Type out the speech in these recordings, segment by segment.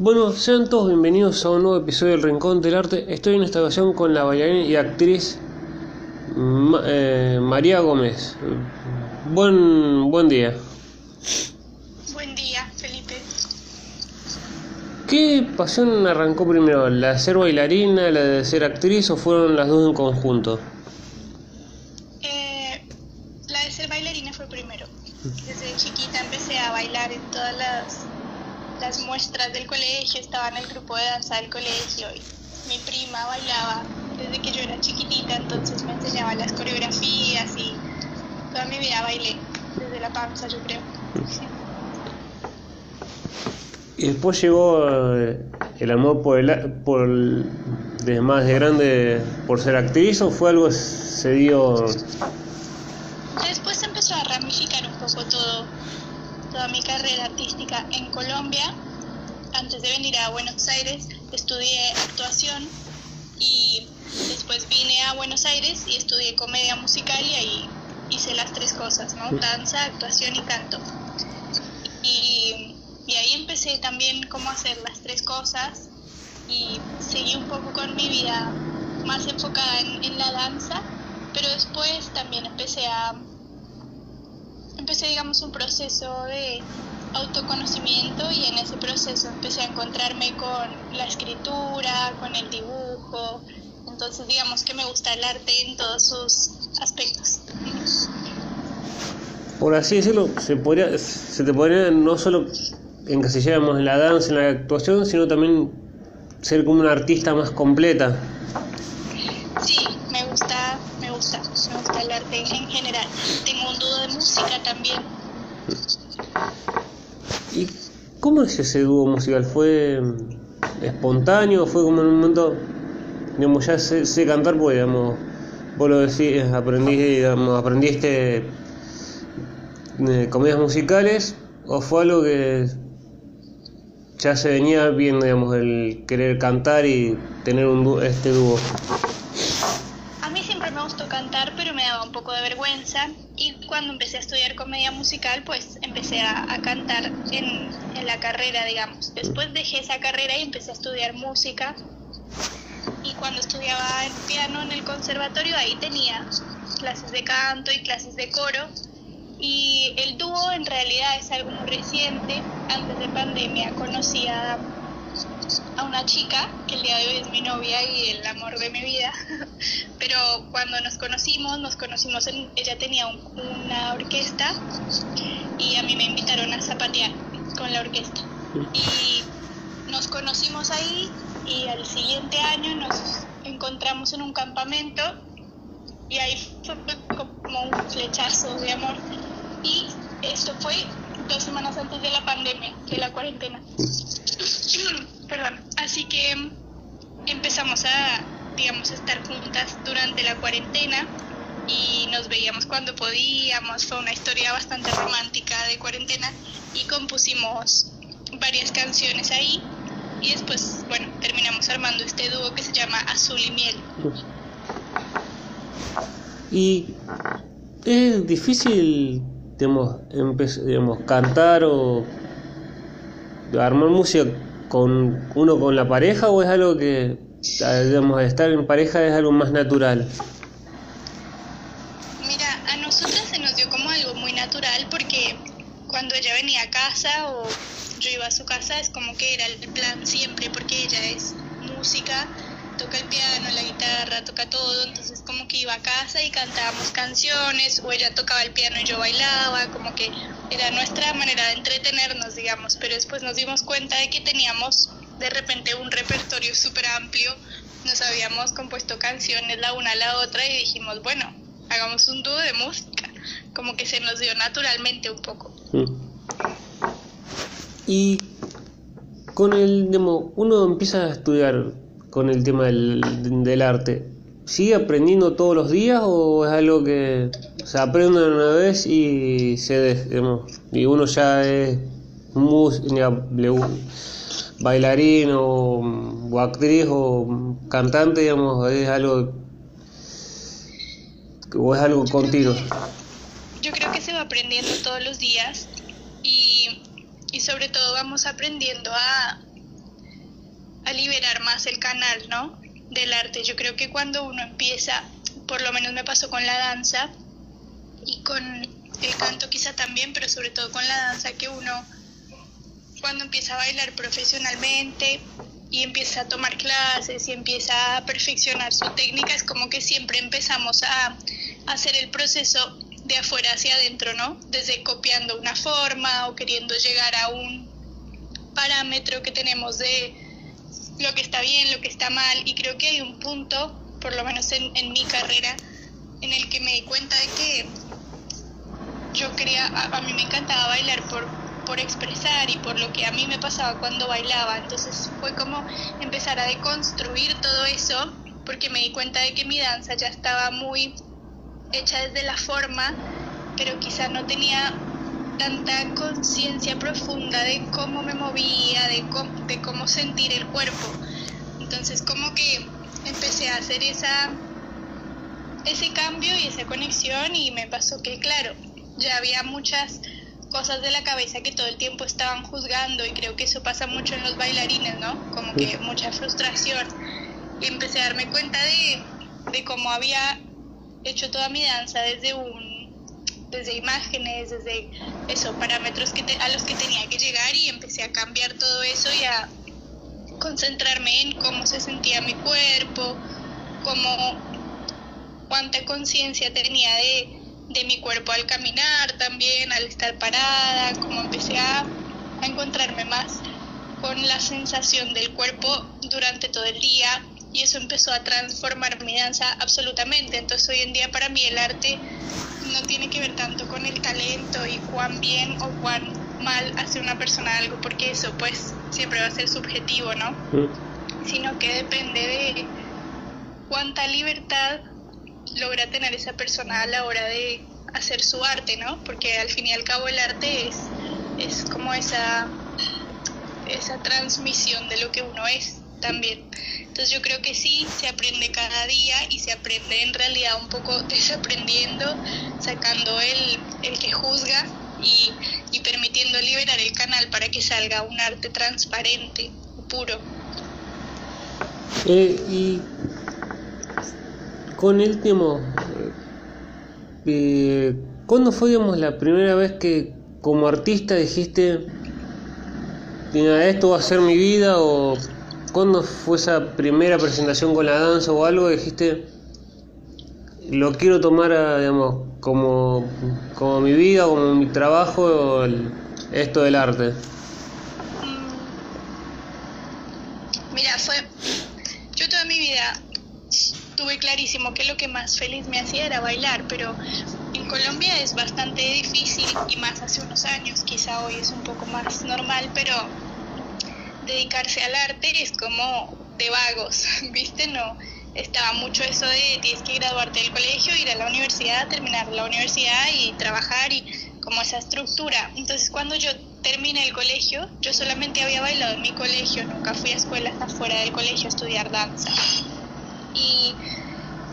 Bueno, sean todos bienvenidos a un nuevo episodio del Rincón del Arte. Estoy en esta ocasión con la bailarina y actriz Ma- eh, María Gómez. Buen, buen día. Buen día, Felipe. ¿Qué pasión arrancó primero? ¿La de ser bailarina, la de ser actriz o fueron las dos en conjunto? Eh, la de ser bailarina fue primero. Desde chiquita empecé a bailar en todas las, las muestras del colegio, estaba en el grupo de danza del colegio y mi prima bailaba desde que yo era chiquitita, entonces me enseñaba las coreografías y toda mi vida bailé, desde la panza yo creo. ¿Y después llegó eh, el amor por el, por el- de más de grande por ser actriz o fue algo que se dio Después empezó a ramificar un poco todo, toda mi carrera artística en Colombia. Antes de venir a Buenos Aires estudié actuación y después vine a Buenos Aires y estudié comedia musical y ahí hice las tres cosas, ¿no? Danza, actuación y canto. Y, y ahí empecé también cómo hacer las tres cosas y seguí un poco con mi vida más enfocada en, en la danza, pero después también empecé a empecé digamos un proceso de autoconocimiento y en ese proceso empecé a encontrarme con la escritura, con el dibujo, entonces digamos que me gusta el arte en todos sus aspectos. por así decirlo, se podría, se te podría no solo encasilláramos en la danza, en la actuación, sino también ser como una artista más completa. Sí, me gusta el arte en general. Tengo un dúo de música también. ¿Y cómo es ese dúo musical? ¿Fue mm, espontáneo? ¿Fue como en un momento, digamos, ya sé, cantar, pues, digamos, vos lo decís, aprendí, aprendiste eh, comedias musicales, o fue algo que ya se venía bien, digamos, el querer cantar y tener un dúo- este dúo? A mí siempre me gustó cantar, pero me daba un poco de vergüenza. Y cuando empecé a estudiar comedia musical, pues empecé a, a cantar en, en la carrera, digamos. Después dejé esa carrera y empecé a estudiar música. Y cuando estudiaba el piano en el conservatorio, ahí tenía clases de canto y clases de coro. Y el dúo en realidad es algo muy reciente. Antes de pandemia conocí a una chica que el día de hoy es mi novia y el amor de mi vida. Pero cuando nos conocimos, nos conocimos en, ella tenía un- una orquesta y a mí me invitaron a zapatear con la orquesta. Y nos conocimos ahí y al siguiente año nos encontramos en un campamento y ahí fue como un flechazo de amor. Y esto fue dos semanas antes de la pandemia, de la cuarentena. Perdón. Así que empezamos a, digamos, estar juntas durante la cuarentena y nos veíamos cuando podíamos. Fue una historia bastante romántica de cuarentena y compusimos varias canciones ahí. Y después, bueno, terminamos armando este dúo que se llama Azul y Miel. Y es difícil, digamos, digamos, cantar o armar música con uno con la pareja o es algo que, ah, digamos, estar en pareja es algo más natural. Mira, a nosotras se nos dio como algo muy natural porque cuando ella venía a casa o yo iba a su casa es como que era el plan siempre porque ella es música, toca el piano, la guitarra, toca todo, entonces como que iba a casa y cantábamos canciones o ella tocaba el piano y yo bailaba, como que era nuestra manera de entretenernos, digamos, pero después nos dimos cuenta de que teníamos de repente un repertorio súper amplio, nos habíamos compuesto canciones la una a la otra y dijimos, bueno, hagamos un dúo de música, como que se nos dio naturalmente un poco. Mm. Y con el, digamos, uno empieza a estudiar con el tema del, del arte. ¿Sigue aprendiendo todos los días o es algo que se aprende una vez y se digamos, y uno ya es mus- ya bailarín o, o actriz o cantante, digamos, es algo o es algo continuo? Yo creo que se va aprendiendo todos los días y, y sobre todo vamos aprendiendo a, a liberar más el canal, ¿no? Del arte. Yo creo que cuando uno empieza, por lo menos me pasó con la danza y con el canto quizá también, pero sobre todo con la danza, que uno cuando empieza a bailar profesionalmente y empieza a tomar clases y empieza a perfeccionar su técnica, es como que siempre empezamos a, hacer el proceso de afuera hacia adentro, ¿no? Desde copiando una forma o queriendo llegar a un parámetro que tenemos de lo que está bien, lo que está mal. Y creo que hay un punto, por lo menos en, mi carrera, en el que me di cuenta de que yo quería, a, mí me encantaba bailar por, por expresar y por lo que a mí me pasaba cuando bailaba. Entonces fue como empezar a deconstruir todo eso porque me di cuenta de que mi danza ya estaba muy hecha desde la forma, pero quizá no tenía tanta conciencia profunda de cómo me movía, de cómo, de cómo sentir el cuerpo. Entonces como que empecé a hacer esa, ese cambio y esa conexión y me pasó que, claro, ya había muchas cosas de la cabeza que todo el tiempo estaban juzgando y creo que eso pasa mucho en los bailarines, ¿no? Como que mucha frustración. Y empecé a darme cuenta de, de cómo había hecho toda mi danza desde un desde imágenes, desde esos parámetros que a los que tenía que llegar y empecé a cambiar todo eso y a concentrarme en cómo se sentía mi cuerpo, cómo cuánta conciencia tenía de, de, mi cuerpo al caminar también, al estar parada, como empecé a, a encontrarme más con la sensación del cuerpo durante todo el día y eso empezó a transformar mi danza absolutamente. Entonces hoy en día para mí el arte no tiene que ver tanto con el talento y cuán bien o cuán mal hace una persona algo, porque eso pues siempre va a ser subjetivo, ¿no? Sino que depende de cuánta libertad logra tener esa persona a la hora de hacer su arte, ¿no? Porque al fin y al cabo el arte es, es como esa, esa transmisión de lo que uno es también. Entonces yo creo que sí, se aprende cada día y se aprende en realidad un poco desaprendiendo, sacando el, el que juzga y, y permitiendo liberar el canal para que salga un arte transparente, puro. Eh, y con el tema, eh, ¿cuándo fue digamos, la primera vez que como artista dijiste, esto va a ser mi vida o ¿Cuándo fue esa primera presentación con la danza o algo? Dijiste, lo quiero tomar, digamos, como, como mi vida, como mi trabajo, esto del arte. Mm. Mira, fue. Yo toda mi vida tuve clarísimo que lo que más feliz me hacía era bailar, pero en Colombia es bastante difícil y más hace unos años, quizá hoy es un poco más normal, pero dedicarse al arte es como de vagos, ¿viste? No, estaba mucho eso de tienes que graduarte del colegio, ir a la universidad, terminar la universidad y trabajar y como esa estructura. Entonces cuando yo terminé el colegio, yo solamente había bailado en mi colegio, nunca fui a escuelas afuera del colegio a estudiar danza. Y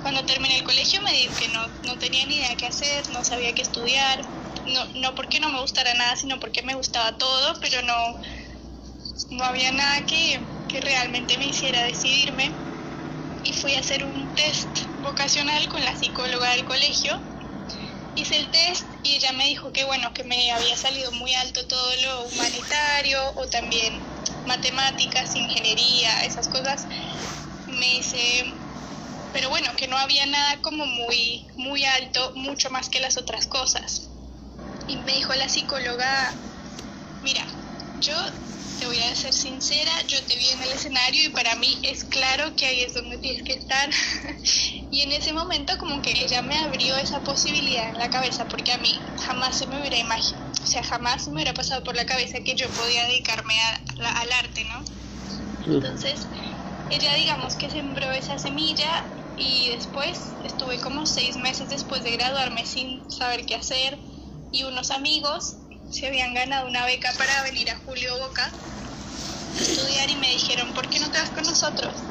cuando terminé el colegio me dije que no, no tenía ni idea qué hacer, no sabía qué estudiar, no, no porque no me gustara nada, sino porque me gustaba todo, pero no, no había nada que, realmente me hiciera decidirme y fui a hacer un test vocacional con la psicóloga del colegio. Hice el test y ella me dijo que bueno, que me había salido muy alto todo lo humanitario o también matemáticas, ingeniería, esas cosas. Me dice, pero bueno, que no había nada como muy, muy alto, mucho más que las otras cosas. Y me dijo la psicóloga, mira, yo te voy a ser sincera, yo te vi en el escenario y para mí es claro que ahí es donde tienes que estar. y en ese momento como que ella me abrió esa posibilidad en la cabeza porque a mí jamás se me hubiera imaginado, o sea, jamás me hubiera pasado por la cabeza que yo podía dedicarme al arte, ¿no? Entonces, ella digamos que sembró esa semilla y después estuve como seis meses después de graduarme sin saber qué hacer y unos amigos se habían ganado una beca para venir a Julio Boca a estudiar y me dijeron, ¿por qué no te vas con nosotros?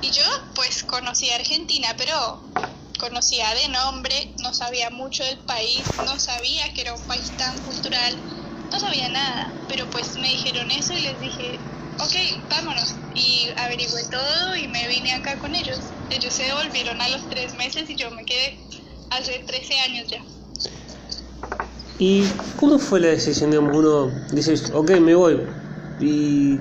Y yo pues conocía Argentina, pero conocía de nombre, no sabía mucho del país, no sabía que era un país tan cultural, no sabía nada, pero pues me dijeron eso y les dije, ok, vámonos. Y averigüé todo y me vine acá con ellos. Ellos se devolvieron a los tres meses y yo me quedé hace 13 años ya. ¿Y cómo fue la decisión? de uno dice, ok, me voy. Y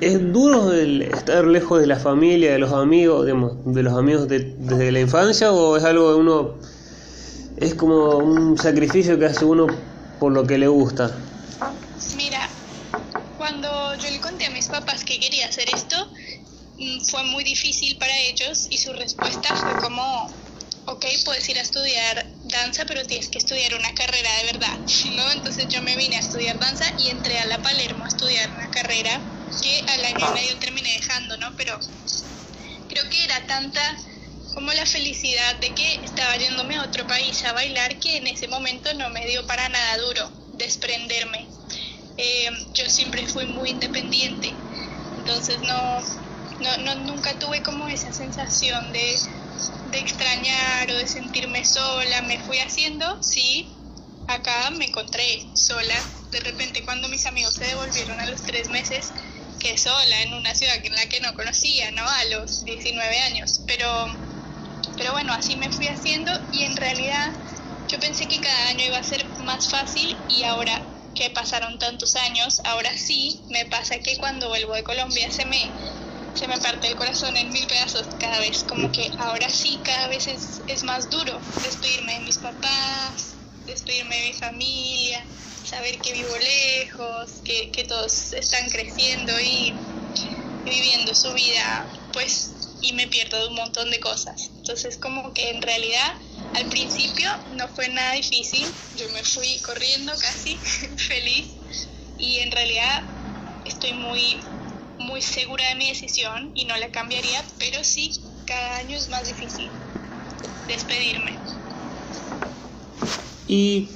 es duro el estar lejos de la familia, de los amigos, digamos, de los amigos desde la infancia, o es algo que uno es como un sacrificio que hace uno por lo que le gusta. Mira, cuando yo le conté a mis papás que quería hacer esto, mm, fue muy difícil para ellos y su respuesta fue como, ok, puedes ir a estudiar danza, pero tienes que estudiar una carrera de verdad, ¿no? Entonces yo me vine a estudiar danza y entré a la Palermo a estudiar una carrera que al año y medio terminé dejando, ¿no? Pero creo que era tanta como la felicidad de que estaba yéndome a otro país a bailar que en ese momento no me dio para nada duro desprenderme. Eh, yo siempre fui muy independiente, entonces no, no, no, nunca tuve como esa sensación de, de extrañar o de sentirme sola. Me fui haciendo, sí, acá me encontré sola. De repente cuando mis amigos se devolvieron a los tres meses, que sola en una ciudad en la que no conocía, ¿no? A los 19 años. Pero pero bueno, así me fui haciendo y en realidad yo pensé que cada año iba a ser más fácil y ahora que pasaron tantos años, ahora sí me pasa que cuando vuelvo de Colombia se me, se me parte el corazón en mil pedazos cada vez, como que ahora sí cada vez es, es más duro despedirme de mis papás, despedirme de mi familia, saber que vivo lejos, que, que todos están creciendo y viviendo su vida pues y me pierdo de un montón de cosas. Entonces como que en realidad al principio no fue nada difícil, yo me fui corriendo casi feliz y en realidad estoy muy muy segura de mi decisión y no la cambiaría, pero sí cada año es más difícil despedirme. ¿Y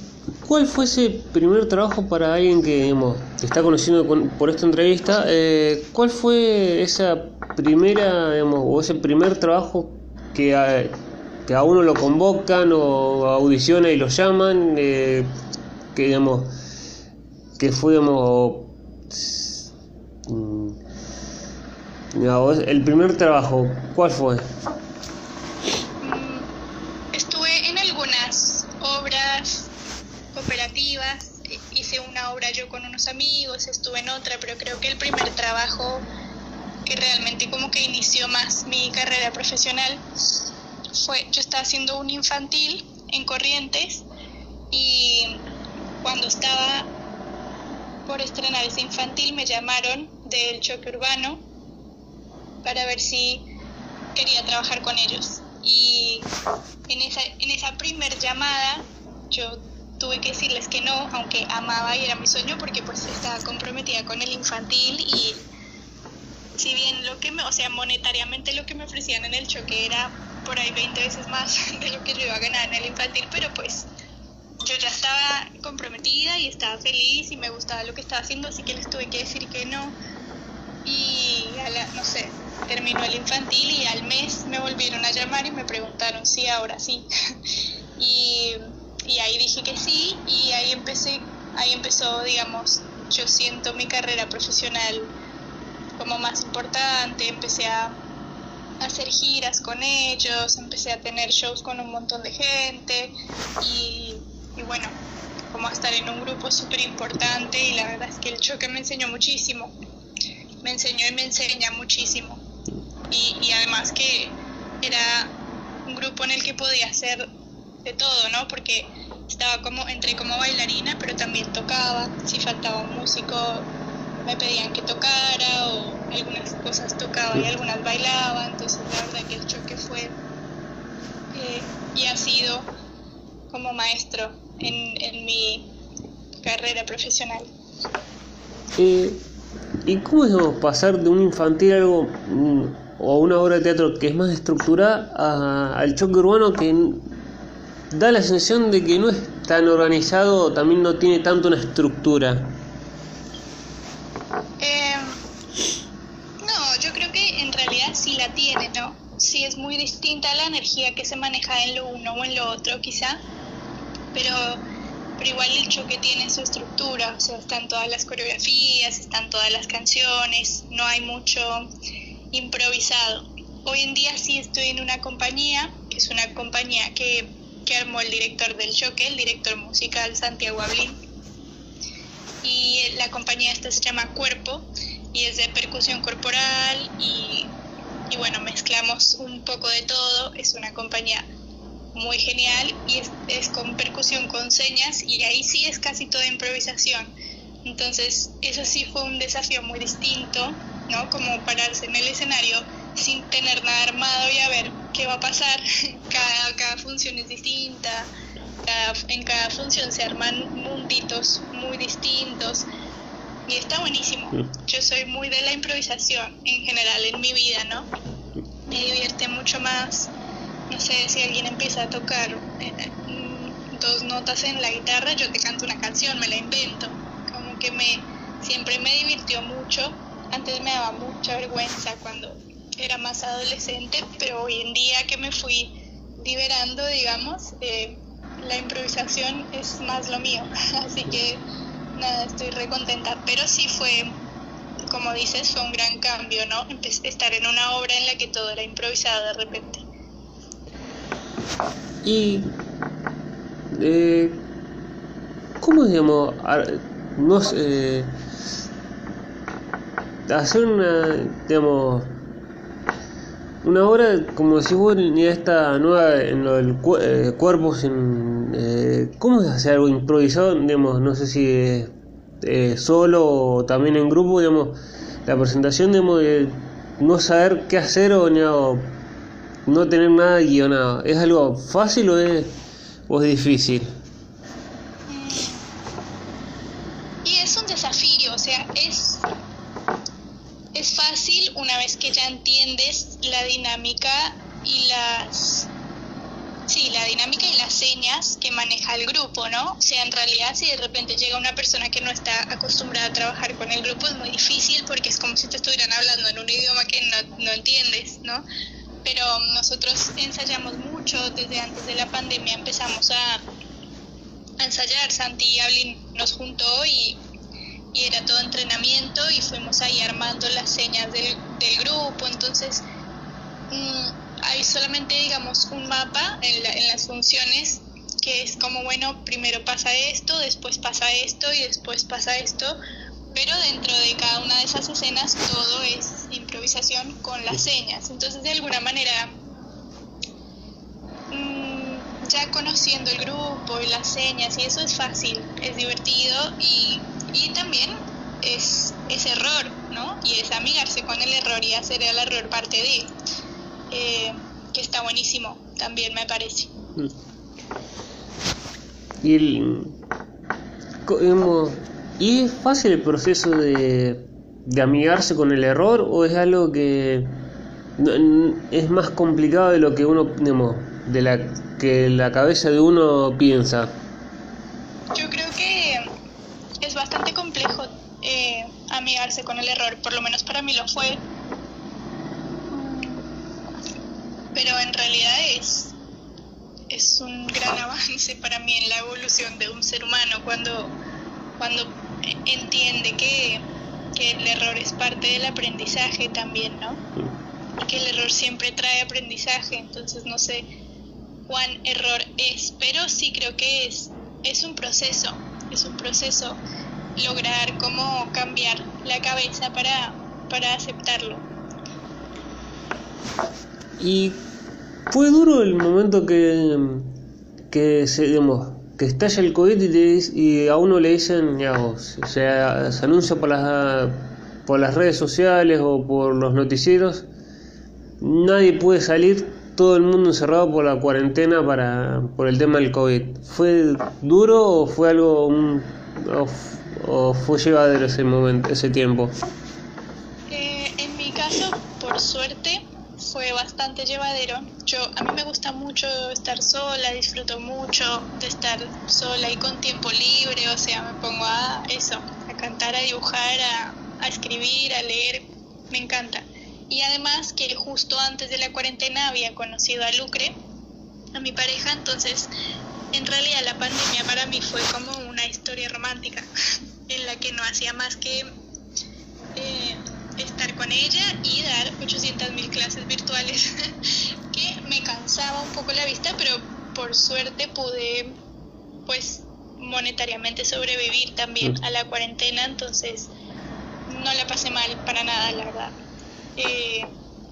cuál fue ese primer trabajo para alguien que digamos, te está conociendo por esta entrevista? Eh, ¿Cuál fue esa primera, digamos, o ese primer trabajo que a, que a uno lo convocan o audiciona y lo llaman, eh, que digamos, que fue, mm, el primer trabajo, ¿cuál fue? Estuve en algunas obras cooperativas, hice una obra yo con unos amigos, estuve en otra, pero creo que el primer trabajo que realmente como que inició más mi carrera profesional fue, yo estaba haciendo un infantil en Corrientes y cuando estaba por estrenar ese infantil me llamaron del choque urbano para ver si quería trabajar con ellos. Y en esa, en esa primer llamada yo tuve que decirles que no, aunque amaba y era mi sueño porque pues estaba comprometida con el infantil y si bien lo que me, o sea, monetariamente lo que me ofrecían en el choque era por ahí 20 veces más de lo que yo iba a ganar en el infantil, pero pues yo ya estaba comprometida y estaba feliz y me gustaba lo que estaba haciendo, así que les tuve que decir que no. Y no sé, terminó el infantil y al mes me volvieron a llamar y me preguntaron si ahora sí. y, y ahí dije que sí y ahí empecé, ahí empezó, digamos, yo siento mi carrera profesional como más importante, empecé a hacer giras con ellos, empecé a tener shows con un montón de gente y, bueno, como a estar en un grupo súper importante y la verdad es que el choque me enseñó muchísimo, me enseñó y me enseña muchísimo y, y además que era un grupo en el que podía hacer de todo, ¿no? Porque estaba como, entré como bailarina, pero también tocaba, si faltaba un músico me pedían que tocara o algunas cosas tocaba y algunas bailaba, entonces la verdad que el choque fue eh, y ha sido como maestro en, en mi carrera profesional. Eh, ¿Y cómo es pasar de un infantil algo mm, o una obra de teatro que es más estructurada al choque urbano que da la sensación de que no es tan organizado, también no tiene tanto una estructura? la tiene, ¿no? Sí es muy distinta la energía que se maneja en lo uno o en lo otro, quizá, pero, pero igual el choque tiene su estructura, o sea, están todas las coreografías, están todas las canciones, no hay mucho improvisado. Hoy en día sí estoy en una compañía, que es una compañía que, que armó el director del choque, el director musical Santiago Ablín. Y la compañía esta se llama Cuerpo y es de percusión corporal y, y bueno, mezclamos un poco de todo. Es una compañía muy genial y es, es, con percusión con señas y ahí sí es casi toda improvisación. Entonces eso sí fue un desafío muy distinto, ¿no? Como pararse en el escenario sin tener nada armado y a ver qué va a pasar. Cada, cada función es distinta, cada, en cada función se arman munditos muy distintos y está buenísimo. Yo soy muy de la improvisación en general en mi vida, ¿no? Me divierte mucho más, no sé, si alguien empieza a tocar eh, mm, dos notas en la guitarra, yo te canto una canción, me la invento. Como que me siempre me divirtió mucho. Antes me daba mucha vergüenza cuando era más adolescente, pero hoy en día que me fui liberando, digamos, eh, la improvisación es más lo mío. Así que nada, estoy re contenta. Pero sí fue, como dices, fue un gran cambio, ¿no? Empecé estar en una obra en la que todo era improvisado de repente. Y. Eh, ¿Cómo digamos? No sé. hacer una. digamos una obra, como si vos, ni esta nueva en lo del eh, cuerpo, sin, eh, ¿cómo es hacer algo improvisado? Digamos, no sé si eh, solo o también en grupo, digamos, la presentación, digamos, de no saber qué hacer o, no tener nada guionado, ¿es algo fácil o es, o es difícil? Y es un desafío, o sea, es es fácil una vez que ya entiendes la dinámica y las sí, la dinámica y las señas que maneja el grupo, ¿no? O sea, en realidad si de repente llega una persona que no está acostumbrada a trabajar con el grupo es muy difícil porque es como si te estuvieran hablando en un idioma que no, no entiendes, ¿no? Pero nosotros ensayamos mucho, desde antes de la pandemia empezamos a, ensayar, Santi y Ablin nos juntó y y era todo entrenamiento y fuimos ahí armando las señas del, del grupo, entonces mm, hay solamente digamos un mapa en, en las funciones que es como bueno, primero pasa esto, después pasa esto y después pasa esto, pero dentro de cada una de esas escenas todo es improvisación con las señas, entonces de alguna manera mm, ya conociendo el grupo y las señas y eso es fácil, es divertido y y también es, es error, ¿no? Y es amigarse con el error y hacer el error parte de, eh, que está buenísimo, también me parece. Mm. Y, el, ¿Y es fácil el proceso de, de amigarse con el error o es algo que es más complicado de lo que uno, de la que la cabeza de uno piensa? Yo creo que es bastante complejo eh, amigarse con el error, por lo menos para mí lo fue. Pero en realidad es, es un gran avance para mí en la evolución de un ser humano cuando, cuando entiende que, que el error es parte del aprendizaje también, ¿no? Y que el error siempre trae aprendizaje, entonces no sé cuán error es, pero sí creo que es, es un proceso, es un proceso lograr cómo cambiar la cabeza para, para aceptarlo. Y fue duro el momento que, que se, digamos, que estalla el COVID y, y a uno le dicen, ya, se, se anuncia por las, por las redes sociales o por los noticieros, nadie puede salir, todo el mundo encerrado por la cuarentena para por el tema del COVID. ¿Fue duro o fue algo un, o, fue llevadero ese momento, ese tiempo? Eh, en mi caso, por suerte, fue bastante llevadero. Yo a mí me gusta mucho estar sola, disfruto mucho de estar sola y con tiempo libre, o sea, me pongo a eso, a cantar, a dibujar, a, a escribir, a leer, me encanta. Y además que justo antes de la cuarentena había conocido a Lucre, a mi pareja, entonces en realidad la pandemia para mí fue como una historia romántica en la que no hacía más que eh, estar con ella y dar 800.000 clases virtuales, que me cansaba un poco la vista, pero por suerte pude pues monetariamente sobrevivir también mm. a la cuarentena, entonces no la pasé mal para nada, la verdad. Eh,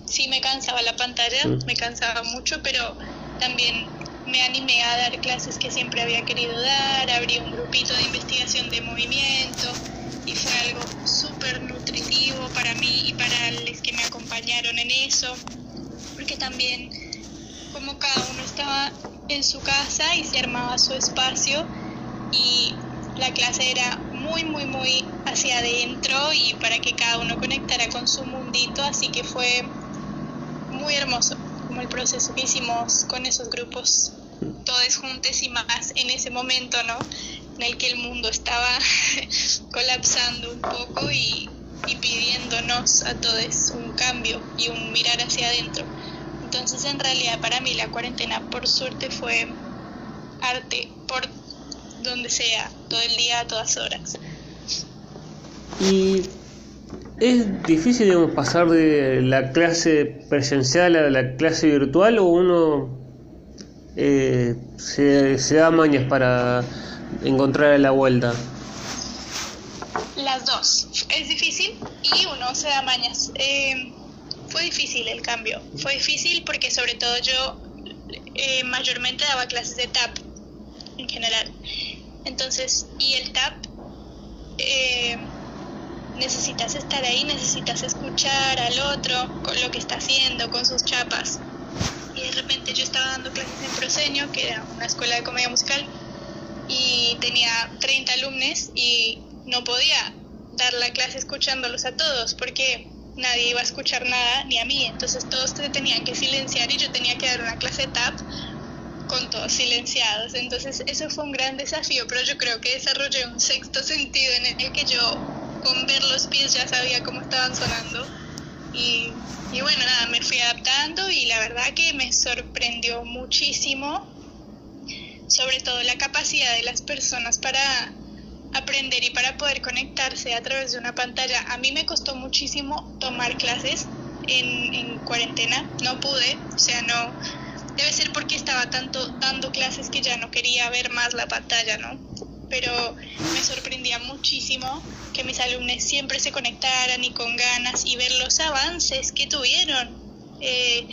sí me cansaba la pantalla, mm. me cansaba mucho, pero también me animé a dar clases que siempre había querido dar, abrí un grupito de investigación de movimiento y fue algo súper nutritivo para mí y para los que me acompañaron en eso, porque también como cada uno estaba en su casa y se armaba su espacio y la clase era muy muy muy hacia adentro y para que cada uno conectara con su mundito, así que fue muy hermoso el proceso que hicimos con esos grupos todos juntos y más en ese momento, ¿no? En el que el mundo estaba colapsando un poco y, y pidiéndonos a todos un cambio y un mirar hacia adentro. Entonces, en realidad, para mí la cuarentena, por suerte, fue arte por donde sea, todo el día, a todas horas. Y es difícil digamos, pasar de la clase presencial a la clase virtual o uno eh, se, se, da mañas para encontrar la vuelta? Las dos. Es difícil y uno se da mañas. Eh, fue difícil el cambio. Fue difícil porque sobre todo yo eh, mayormente daba clases de TAP en general. Entonces, y el TAP, eh, necesitas estar ahí, necesitas escuchar al otro con lo que está haciendo, con sus chapas. Y de repente yo estaba dando clases en Proseño, que era una escuela de comedia musical, y tenía 30 alumnos y no podía dar la clase escuchándolos a todos porque nadie iba a escuchar nada ni a mí, entonces todos se tenían que silenciar y yo tenía que dar una clase tap con todos silenciados, entonces eso fue un gran desafío, pero yo creo que desarrollé un sexto sentido en el que yo con ver los pies ya sabía cómo estaban sonando y y bueno, nada, me fui adaptando y la verdad que me sorprendió muchísimo, sobre todo la capacidad de las personas para aprender y para poder conectarse a través de una pantalla. A mí me costó muchísimo tomar clases en, en cuarentena, no pude, o sea, no, debe ser porque estaba tanto dando clases que ya no quería ver más la pantalla, ¿no? Pero me sorprendía muchísimo que mis alumnos siempre se conectaran y con ganas y ver los avances que tuvieron eh,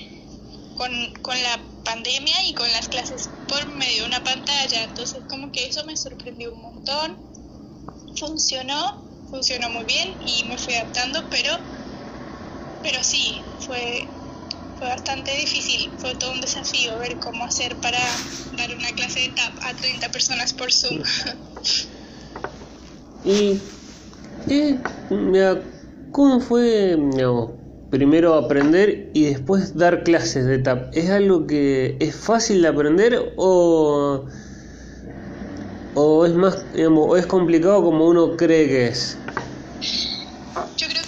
con, con la pandemia y con las clases por medio de una pantalla. Entonces como que eso me sorprendió un montón. Funcionó, funcionó muy bien y me fui adaptando, pero, pero sí, fue, fue bastante difícil, fue todo un desafío ver cómo hacer para dar una clase de TAP a 30 personas por Zoom. ¿Y cómo fue primero aprender y después dar clases de TAP? ¿Es algo que es fácil de aprender o, o es más o es complicado como uno cree que es? Yo creo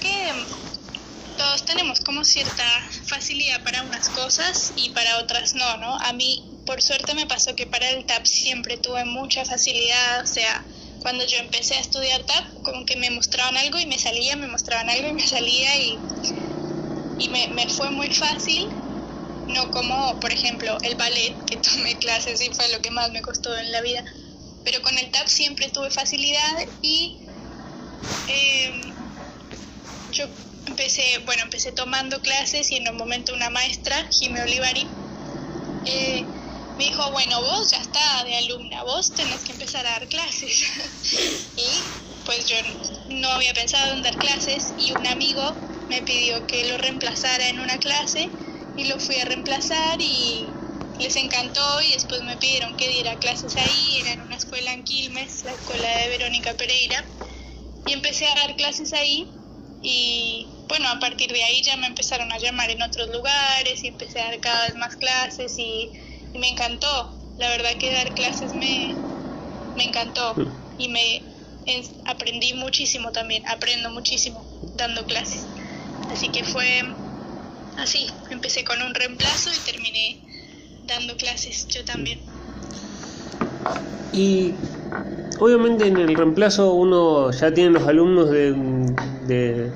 cierta facilidad para unas cosas y para otras no, ¿no? A mí, por suerte, me pasó que para el TAP siempre tuve mucha facilidad, o sea, cuando yo empecé a estudiar TAP, como que me mostraban algo y me salía, me mostraban algo y me salía y, y me, me fue muy fácil, no como, por ejemplo, el ballet, que tomé clases y fue lo que más me costó en la vida, pero con el TAP siempre tuve facilidad y eh, yo empecé, bueno, empecé tomando clases y en un momento una maestra, Jimé Olivari, eh, me dijo, bueno, vos ya está de alumna, vos tenés que empezar a dar clases. y pues yo no había pensado en dar clases y un amigo me pidió que lo reemplazara en una clase y lo fui a reemplazar y les encantó y después me pidieron que diera clases ahí, era en una escuela en Quilmes, la escuela de Verónica Pereira, y empecé a dar clases ahí y bueno, a partir de ahí ya me empezaron a llamar en otros lugares y empecé a dar cada vez más clases y, me encantó. La verdad que dar clases me, me encantó mm. y me aprendí muchísimo también, aprendo muchísimo dando clases. Así que fue así, empecé con un reemplazo y terminé dando clases yo también. Y obviamente en el reemplazo uno ya tiene los alumnos de, de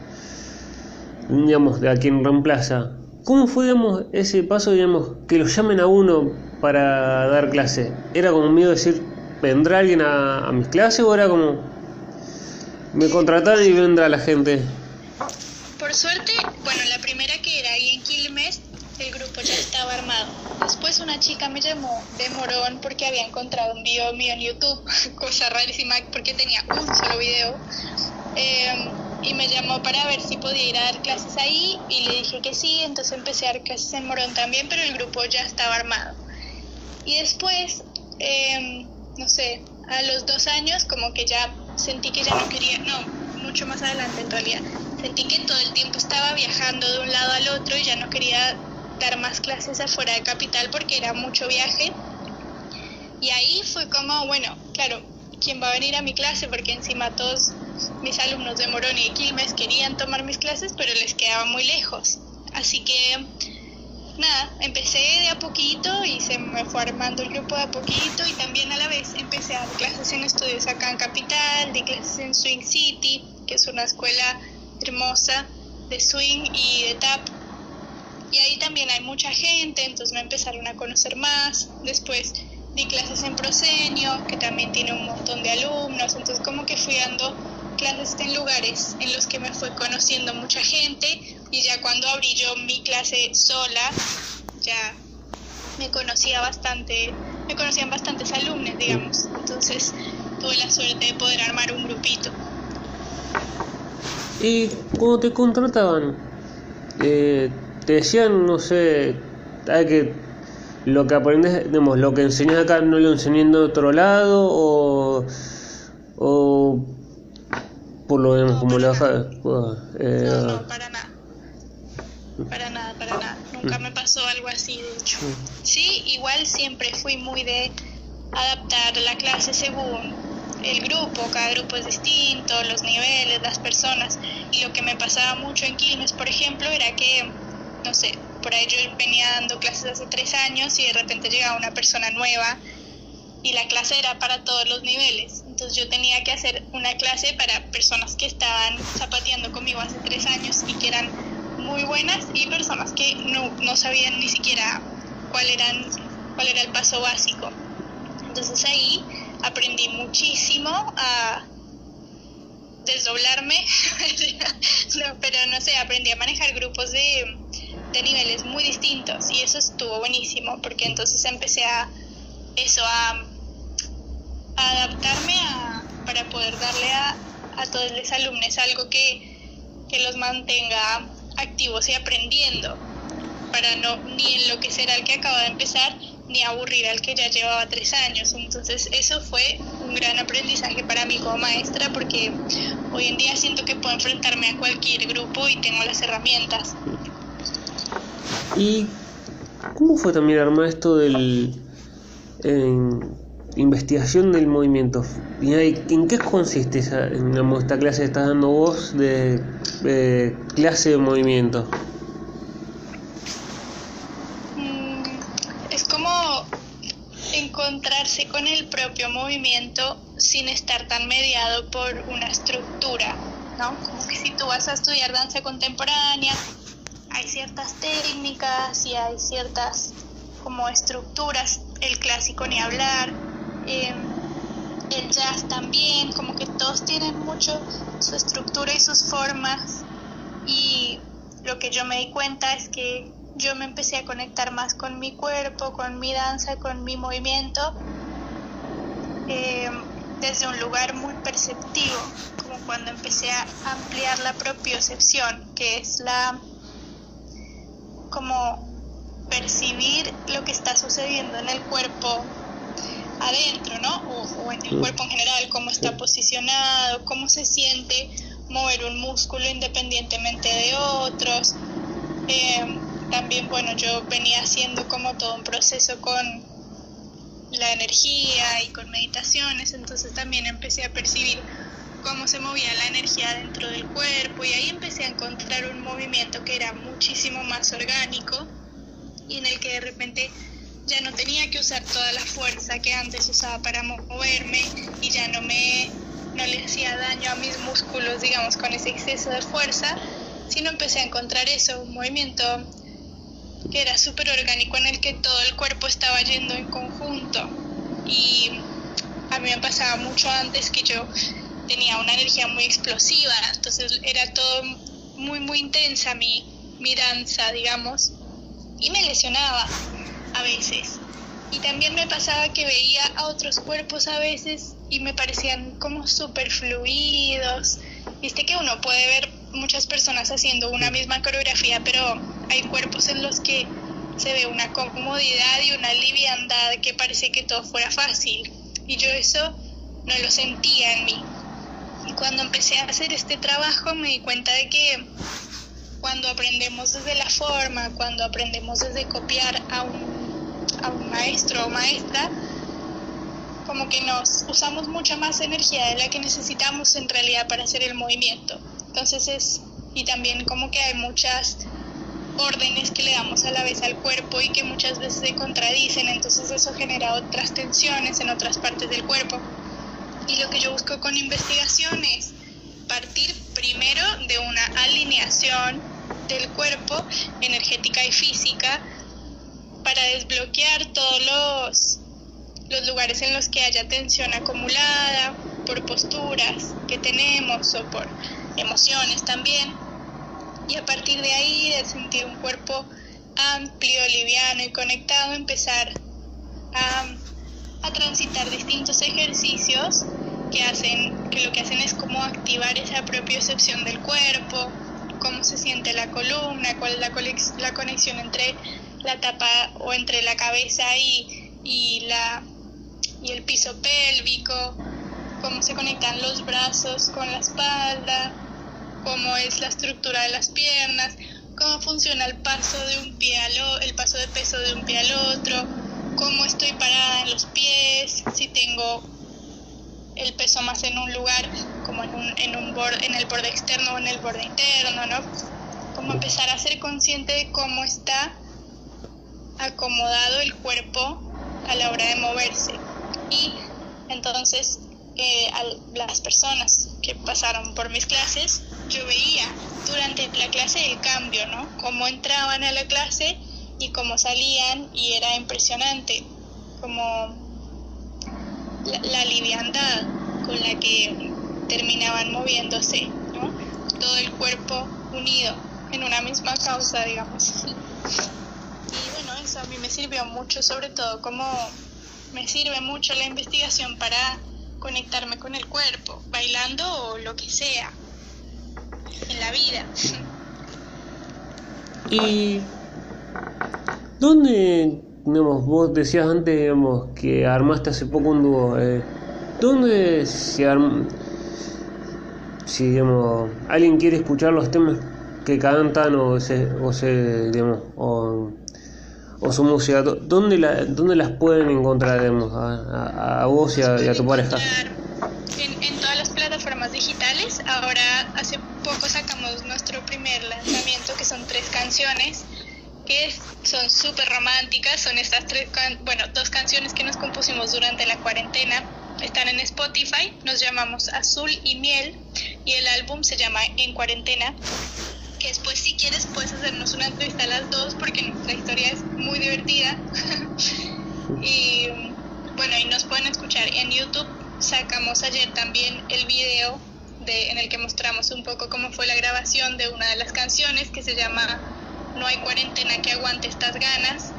digamos, a quien reemplaza. ¿Cómo fue, ese paso, digamos, que lo llamen a uno para dar clase? ¿Era como miedo decir, ¿vendrá alguien a, mis clases o era como, me contrataron y vendrá la gente? Por suerte, bueno, la primera que era ahí en Quilmes, el grupo ya estaba armado. Después una chica me llamó de Morón porque había encontrado un video mío en YouTube, cosa rarísima porque tenía un solo video. Eh, y me llamó para ver si podía ir a dar clases ahí y le dije que sí, entonces empecé a dar clases en Morón también, pero el grupo ya estaba armado. Y después, eh, no sé, a los dos años como que ya sentí que ya no quería, no, mucho más adelante en realidad, sentí que todo el tiempo estaba viajando de un lado al otro y ya no quería dar más clases afuera de capital porque era mucho viaje. Y ahí fue como, bueno, claro, ¿quién va a venir a mi clase? Porque encima todos mis alumnos de Morón y de Quilmes querían tomar mis clases, pero les quedaba muy lejos. Así que, nada, empecé de a poquito y se me fue armando el grupo de a poquito y también a la vez empecé a dar clases en estudios acá en Capital, di clases en Swing City, que es una escuela hermosa de swing y de tap. Y ahí también hay mucha gente, entonces me empezaron a conocer más. Después di clases en Prosenio, que también tiene un montón de alumnos, entonces como que fui dando clases en lugares en los que me fue conociendo mucha gente y ya cuando abrí yo mi clase sola, ya me conocía bastante, me conocían bastantes alumnos, digamos. Entonces tuve la suerte de poder armar un grupito. Y cuando te contrataban, eh, te decían, no sé, hay que lo que aprendes, digamos, lo que enseñas acá no lo enseñé en otro lado o, o por lo menos No, como nada. eh, No, no, para nada. Para nada, para nada. Nunca me pasó algo así, de hecho. Sí, igual siempre fui muy de adaptar la clase según el grupo, cada grupo es distinto, los niveles, las personas. Y lo que me pasaba mucho en Quilmes, por ejemplo, era que, no sé, por ahí yo venía dando clases hace tres años y de repente llegaba una persona nueva y la clase era para todos los niveles. Entonces yo tenía que hacer una clase para personas que estaban zapateando conmigo hace tres años y que eran muy buenas y personas que no, no sabían ni siquiera cuál, cuál era el paso básico. Entonces ahí aprendí muchísimo a desdoblarme, pero no sé, aprendí a manejar grupos de, de niveles muy distintos y eso estuvo buenísimo porque entonces empecé a eso, a, adaptarme a, para poder darle a, a todos los alumnos algo que, que los mantenga activos y aprendiendo para no ni enloquecer al que acaba de empezar ni aburrir al que ya llevaba tres años. Entonces eso fue un gran aprendizaje para mí como maestra porque hoy en día siento que puedo enfrentarme a cualquier grupo y tengo las herramientas. ¿Y cómo fue también armar esto del en investigación del movimiento? ¿Y en qué consiste esa, digamos, esta clase que estás dando vos de, de clase de movimiento? Mm, es como encontrarse con el propio movimiento sin estar tan mediado por una estructura, ¿no? Como que si tú vas a estudiar danza contemporánea, hay ciertas técnicas y hay ciertas como estructuras, el clásico ni hablar, eh, el jazz también, como que todos tienen mucho su estructura y sus formas y lo que yo me di cuenta es que yo me empecé a conectar más con mi cuerpo, con mi danza, con mi movimiento, eh, desde un lugar muy perceptivo, como cuando empecé a ampliar la propiocepción, que es la como percibir lo que está sucediendo en el cuerpo adentro, ¿no? O, o en el cuerpo en general, cómo está posicionado, cómo se siente mover un músculo independientemente de otros. Eh, también, bueno, yo venía haciendo como todo un proceso con la energía y con meditaciones, entonces también empecé a percibir cómo se movía la energía dentro del cuerpo y ahí empecé a encontrar un movimiento que era muchísimo más orgánico y en el que de repente ya no tenía que usar toda la fuerza que antes usaba para moverme y ya no me no le hacía daño a mis músculos, digamos, con ese exceso de fuerza, sino empecé a encontrar eso, un movimiento que era súper orgánico en el que todo el cuerpo estaba yendo en conjunto. Y a mí me pasaba mucho antes que yo tenía una energía muy explosiva, entonces era todo muy, muy intensa mi, mi danza, digamos, y me lesionaba a veces. Y también me pasaba que veía a otros cuerpos a veces y me parecían como súper fluidos. Viste que uno puede ver muchas personas haciendo una misma coreografía, pero hay cuerpos en los que se ve una comodidad y una liviandad que parece que todo fuera fácil. Y yo eso no lo sentía en mí. Y cuando empecé a hacer este trabajo me di cuenta de que cuando aprendemos desde la forma, cuando aprendemos desde copiar a un, a un maestro o maestra, como que nos usamos mucha más energía de la que necesitamos en realidad para hacer el movimiento. Entonces es, y también como que hay muchas órdenes que le damos a la vez al cuerpo y que muchas veces se contradicen, entonces eso genera otras tensiones en otras partes del cuerpo. Y lo que yo busco con investigación es partir primero de una alineación del cuerpo energética y física para desbloquear todos los, los lugares en los que haya tensión acumulada por posturas que tenemos o por emociones también. Y a partir de ahí, de sentir un cuerpo amplio, liviano y conectado, empezar a, a transitar distintos ejercicios que hacen, que lo que hacen es como activar esa propia sección del cuerpo, cómo se siente la columna, cuál es la, la conexión entre la tapa o entre la cabeza y, y, la, y el piso pélvico, cómo se conectan los brazos con la espalda, cómo es la estructura de las piernas, cómo funciona el paso de un pie al el paso de peso de un pie al otro, cómo estoy parada en los pies, si tengo el peso más en un lugar como en, un, en, un borde, en el borde externo o en el borde interno, ¿no? Como empezar a ser consciente de cómo está acomodado el cuerpo a la hora de moverse. Y entonces eh, a las personas que pasaron por mis clases, yo veía durante la clase el cambio, ¿no? Cómo entraban a la clase y cómo salían y era impresionante, como la, la liviandad con la que terminaban moviéndose, ¿no? Todo el cuerpo unido en una misma causa, digamos. Y bueno, eso a mí me sirvió mucho, sobre todo como me sirve mucho la investigación para conectarme con el cuerpo, bailando o lo que sea, en la vida. ¿Y dónde digamos, vos decías antes, digamos, que armaste hace poco un dúo. Eh, ¿Dónde se arma, si digamos, alguien quiere escuchar los temas que cantan o se, o se digamos, o, o su música, ¿dónde, la, dónde las pueden encontrar, digamos, a, a, vos y a, tu pareja? En, en todas las plataformas digitales. Ahora, hace poco sacamos nuestro primer lanzamiento, que son tres canciones que son súper románticas, son estas tres, bueno, dos canciones que nos compusimos durante la cuarentena, están en Spotify, nos llamamos Azul y Miel y el álbum se llama En Cuarentena, que después si quieres puedes hacernos una entrevista a las dos porque la historia es muy divertida. Y bueno, y nos pueden escuchar en YouTube, sacamos ayer también el video de, en el que mostramos un poco cómo fue la grabación de una de las canciones que se llama no hay cuarentena que aguante estas ganas.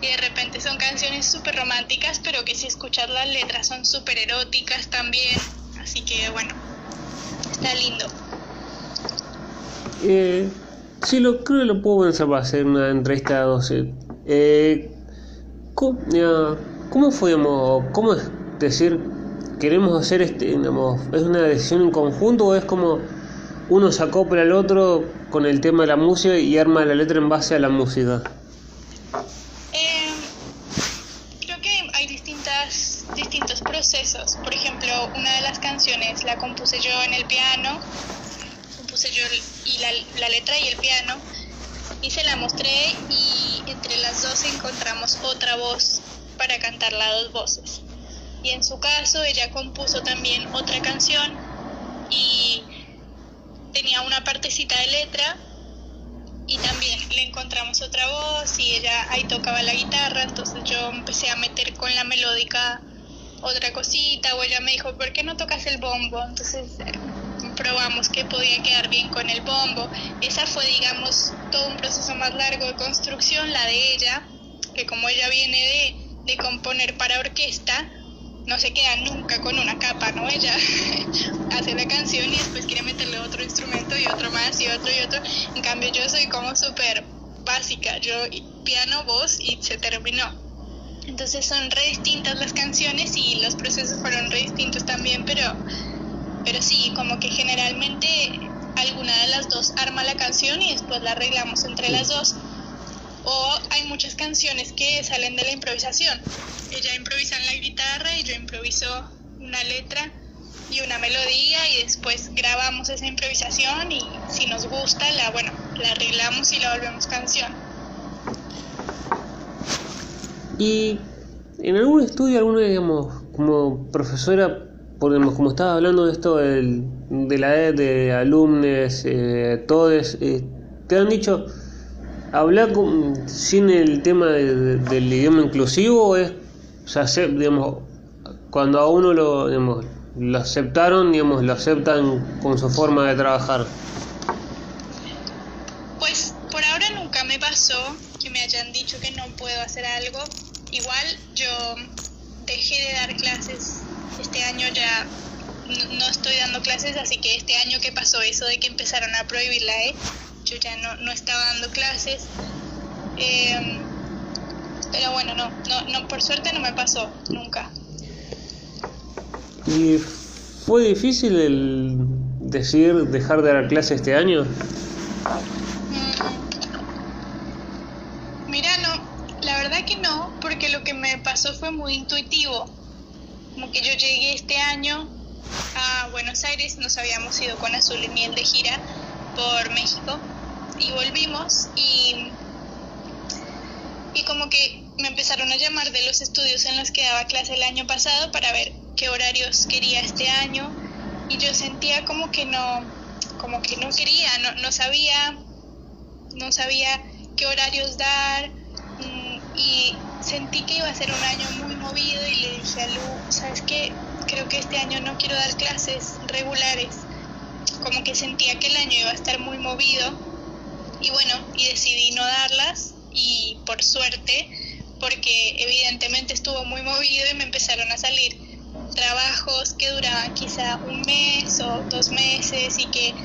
Y de repente son canciones súper románticas, pero que si escuchas las letras son súper eróticas también. Así que bueno, está lindo. Eh, sí, lo, creo que lo puedo pensar para hacer una entrevista a 12. Eh, ¿cómo, ¿Cómo fue, cómo es decir, queremos hacer este, digamos, es una decisión en conjunto o es como uno se acopla al otro con el tema de la música y arma la letra en base a la música? Eh, creo que hay distintos procesos. Por ejemplo, una de las canciones la compuse yo en el piano, compuse yo y la, la letra y el piano, y se la mostré y entre las dos encontramos otra voz para cantar las dos voces. Y en su caso ella compuso también otra canción y tenía una partecita de letra y también le encontramos otra voz y ella ahí tocaba la guitarra, entonces yo empecé a meter con la melódica otra cosita o ella me dijo, ¿por qué no tocas el bombo? Entonces eh, probamos que podía quedar bien con el bombo. Esa fue, digamos, todo un proceso más largo de construcción, la de ella, que como ella viene de, de componer para orquesta, no se queda nunca con una capa, ¿no? Ella hace la canción y después quiere meterle otro instrumento y otro más y otro y otro. En cambio yo soy como súper básica, yo piano, voz y se terminó. Entonces son re distintas las canciones y los procesos fueron re distintos también, pero, pero sí, como que generalmente alguna de las dos arma la canción y después la arreglamos entre las dos. O hay muchas canciones que salen de la improvisación. Ella improvisa en la guitarra y yo improviso una letra y una melodía y después grabamos esa improvisación y si nos gusta la bueno la arreglamos y la volvemos canción y en algún estudio alguna digamos como profesora podemos como estaba hablando de esto de la ed de alumnos eh, todos eh, te han dicho hablar con, sin el tema del idioma inclusivo es o sea, cuando a uno lo digamos, lo aceptaron, digamos, lo aceptan con su forma de trabajar? Pues por ahora nunca me pasó que me hayan dicho que no puedo hacer algo. Igual yo dejé de dar clases este año ya no estoy dando clases, así que este año que pasó eso de que empezaron a prohibirla, ¿eh? Yo ya no, no estaba dando clases. Eh, pero bueno, no, no, no, por suerte no me pasó nunca. ¿Y fue difícil el decir dejar de dar clase este año? Mm. Mira, no, la verdad que no, porque lo que me pasó fue muy intuitivo. Como que yo llegué este año a Buenos Aires, nos habíamos ido con Azul y Miel de gira por México y volvimos y, y como que me empezaron a llamar de los estudios en los que daba clase el año pasado para ver qué horarios quería este año y yo sentía como que no, como que no quería, no, no sabía, no sabía qué horarios dar mm, y sentí que iba a ser un año muy movido y le dije a Lu, ¿sabes qué? Creo que este año no quiero dar clases regulares, como que sentía que el año iba a estar muy movido y bueno, y decidí no darlas y por suerte, porque evidentemente estuvo muy movido y me empezaron a salir trabajos que duraban quizá un mes o dos meses y que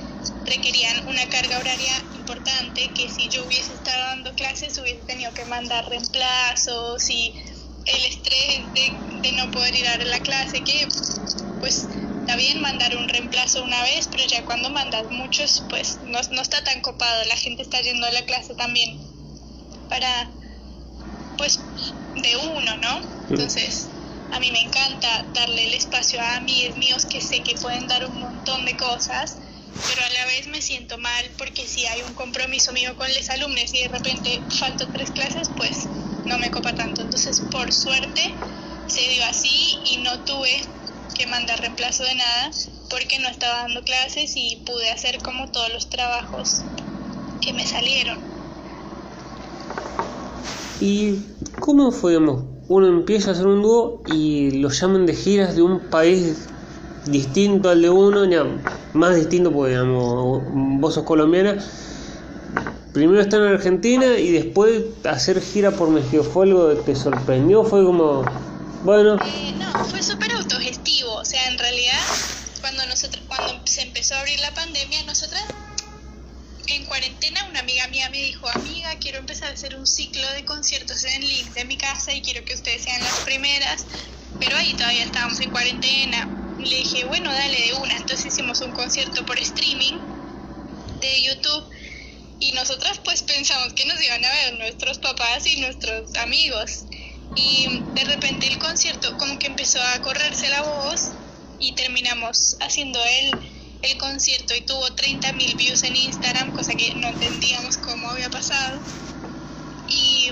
requerían una carga horaria importante, que si yo hubiese estado dando clases hubiese tenido que mandar reemplazos y el estrés de, no poder ir a la clase, que pues está bien mandar un reemplazo una vez, pero ya cuando mandas muchos, pues no, no está tan copado, la gente está yendo a la clase también para, pues, de uno, ¿no? Entonces, a mí me encanta darle el espacio a amigos míos que sé que pueden dar un montón de cosas, pero a la vez me siento mal porque si hay un compromiso mío con los alumnos y de repente falto tres clases, pues no me copa tanto. Entonces, por suerte, se dio así y no tuve que mandar reemplazo de nada porque no estaba dando clases y pude hacer como todos los trabajos que me salieron. ¿Y cómo fue, uno empieza a hacer un dúo y lo llaman de giras de un país distinto al de uno, más distinto porque digamos, vos sos colombiana, primero estar en Argentina y después hacer gira por México, ¿fue algo que te sorprendió? ¿Fue como, bueno? Eh, no, fue súper autogestivo, en realidad cuando, nosotros, cuando se empezó a abrir la pandemia, nosotras en cuarentena una amiga mía me dijo, amiga, quiero empezar a hacer un ciclo de conciertos en link de mi casa y quiero que ustedes sean las primeras, pero ahí todavía estábamos en cuarentena. Le dije, bueno, dale de una. Entonces hicimos un concierto por streaming de YouTube y nosotras pues pensamos que nos iban a ver nuestros papás y nuestros amigos. Y de repente el concierto como que empezó a correrse la voz y terminamos haciendo el el concierto y tuvo 30.000 views en Instagram, cosa que no entendíamos cómo había pasado. Y,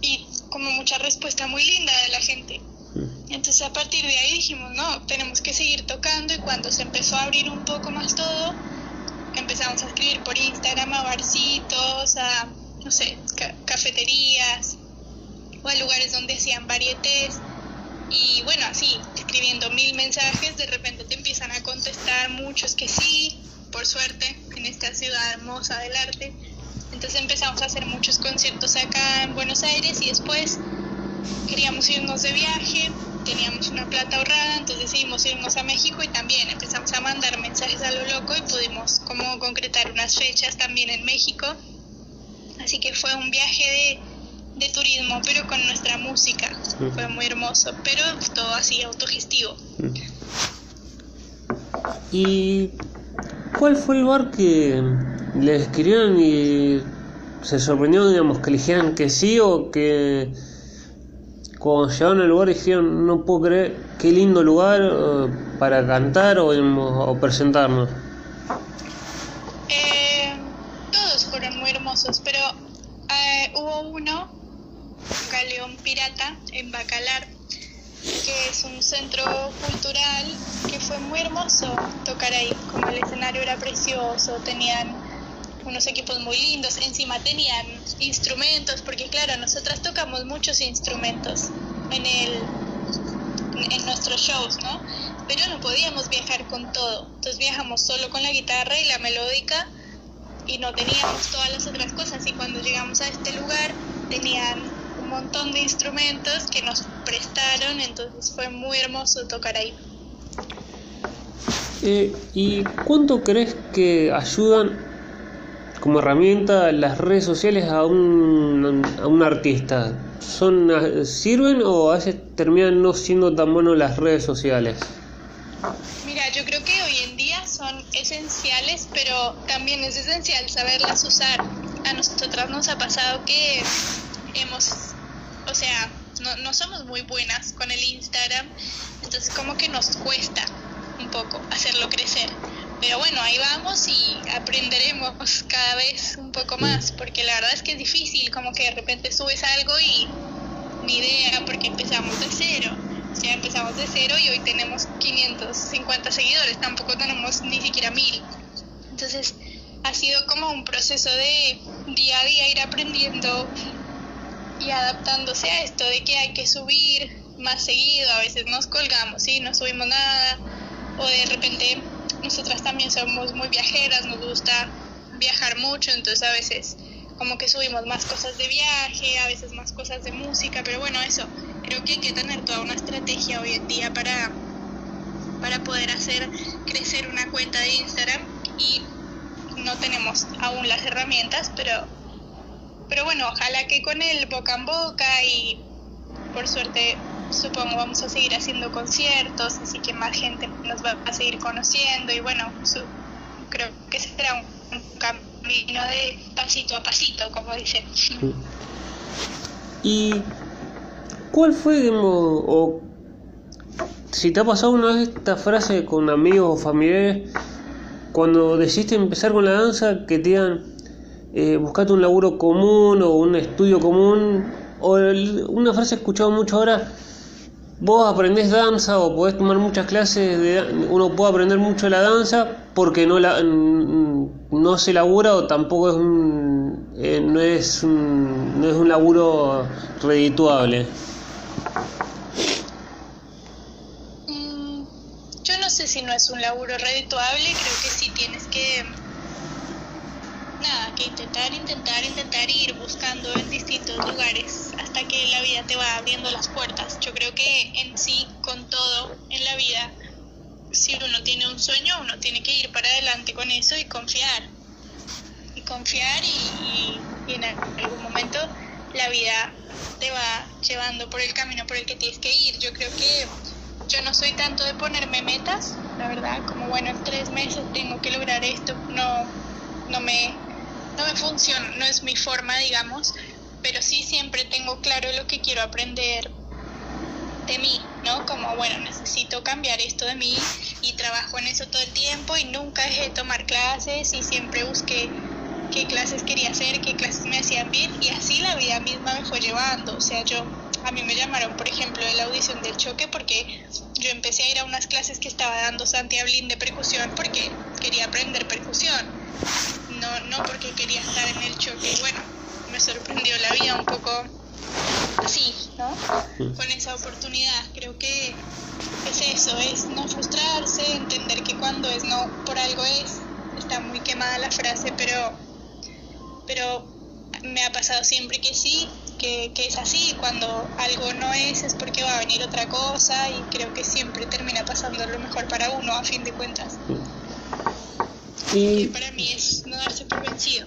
y como mucha respuesta muy linda de la gente. Entonces a partir de ahí dijimos, no, tenemos que seguir tocando y cuando se empezó a abrir un poco más todo, empezamos a escribir por Instagram a barcitos, a, no sé, cafeterías o a lugares donde hacían varietés. Y bueno, así, escribiendo mil mensajes, de repente te empiezan a contestar muchos que sí, por suerte, en esta ciudad hermosa del arte. Entonces empezamos a hacer muchos conciertos acá en Buenos Aires y después queríamos irnos de viaje, teníamos una plata ahorrada, entonces decidimos irnos a México y también empezamos a mandar mensajes a lo loco y pudimos como concretar unas fechas también en México. Así que fue un viaje de, de turismo, pero con nuestra música. Fue muy hermoso, pero todo así autogestivo. ¿Y cuál fue el lugar que le escribieron y se sorprendió, digamos, que le dijeran que sí o que cuando llegaron al lugar dijeron, no puedo creer, qué lindo lugar eh, para cantar o, o presentarnos? Eh, todos fueron muy hermosos, pero eh, hubo uno, Galeón Pirata, en Bacalar, que es un centro cultural que fue muy hermoso tocar ahí, como el escenario era precioso, tenían unos equipos muy lindos, encima tenían instrumentos, porque claro, nosotras tocamos muchos instrumentos en, el, en nuestros shows, ¿no? Pero no podíamos viajar con todo, entonces viajamos solo con la guitarra y la melódica y no teníamos todas las otras cosas y cuando llegamos a este lugar tenían un montón de instrumentos que nos prestaron, entonces fue muy hermoso tocar ahí. Eh, ¿Y cuánto crees que ayudan como herramienta las redes sociales a un, a un artista? ¿Son, ¿Sirven o a veces terminan no siendo tan buenos las redes sociales? Mira, yo creo que hoy en día son esenciales, pero también es esencial saberlas usar. A nosotras nos ha pasado que hemos, o sea, no, somos muy buenas con el Instagram, entonces como que nos cuesta un poco hacerlo crecer. Pero bueno, ahí vamos y aprenderemos cada vez un poco más, porque la verdad es que es difícil, como que de repente subes algo y ni idea, porque empezamos de cero. O sea, empezamos de cero y hoy tenemos 550 seguidores, tampoco tenemos ni siquiera mil. Entonces, ha sido como un proceso de día a día ir aprendiendo y adaptándose a esto de que hay que subir más seguido, a veces nos colgamos y no subimos nada, o de repente nosotras también somos muy viajeras, nos gusta viajar mucho, entonces a veces como que subimos más cosas de viaje, a veces más cosas de música, pero bueno, eso, creo que hay que tener toda una estrategia hoy en día para, para poder hacer crecer una cuenta de Instagram y no tenemos aún las herramientas, pero, pero bueno, ojalá que con el boca en boca y por suerte supongo vamos a seguir haciendo conciertos, así que más gente nos va a seguir conociendo y bueno, creo que será un, camino de pasito a pasito, como dicen. ¿Y cuál fue, o si te ha pasado una vez esta frase con amigos o familiares, cuando decidiste empezar con la danza, que te digan, eh, buscate un laburo común o un estudio común, o una frase he escuchado mucho ahora, vos aprendés danza o podés tomar muchas clases, de, uno puede aprender mucho de la danza porque no, la, no se labura o tampoco es un, eh, no, es un, no es un laburo redituable. Mm, yo no sé si no es un laburo redituable, creo que sí tienes que nada, que intentar, intentar, intentar ir buscando en distintos lugares hasta que la vida te va abriendo las puertas. Yo creo que en sí, con todo en la vida, si uno tiene un sueño, uno tiene que ir para adelante con eso y confiar. Y confiar y, en algún momento la vida te va llevando por el camino por el que tienes que ir. Yo creo que yo no soy tanto de ponerme metas, la verdad, como bueno, en tres meses tengo que lograr esto, no, no me no me funciona, no es mi forma, digamos, pero sí siempre tengo claro lo que quiero aprender de mí, ¿no? Como, bueno, necesito cambiar esto de mí, y trabajo en eso todo el tiempo y nunca dejé de tomar clases y siempre busqué qué clases quería hacer, qué clases me hacían bien y así la vida misma me fue llevando. O sea, yo, a mí me llamaron, por ejemplo, de la audición del choque porque yo empecé a ir a unas clases que estaba dando Santi Ablín de percusión porque quería aprender percusión, no, no porque quería estar en el choque. Bueno, me sorprendió la vida un poco así, ¿no? Con esa oportunidad. Creo que es eso, es no frustrarse, entender que cuando es no, por algo es. Está muy quemada la frase, pero pero me ha pasado siempre que sí, que, es así, cuando algo no es es porque va a venir otra cosa y creo que siempre termina pasando lo mejor para uno a fin de cuentas. Y para mí es no darse por vencido.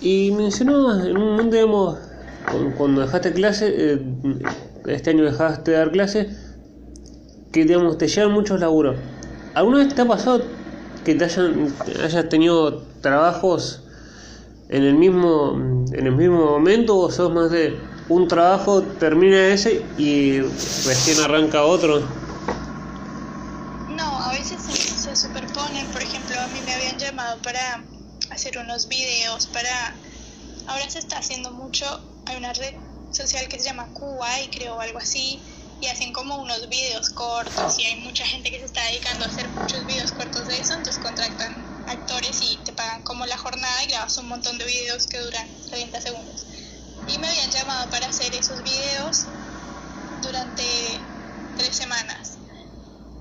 Y mencionabas en un momento, digamos, cuando dejaste clase, eh, este año dejaste de dar clase, que digamos te llevan muchos laburos. ¿Alguna vez te ha pasado que te hayan, hayas tenido trabajos en el mismo en el mismo momento o sos más de un trabajo termina ese y recién arranca otro no a veces se, superponen por ejemplo a llamado para hacer unos videos para ahora se está haciendo mucho hay una red social que se llama y creo algo así y hacen como unos videos cortos y hay mucha gente que se está dedicando a hacer muchos videos cortos de eso entonces contratan actores y te pagan como la jornada y grabas un montón de videos que duran 30 segundos. Y me habían llamado para hacer esos videos durante tres semanas.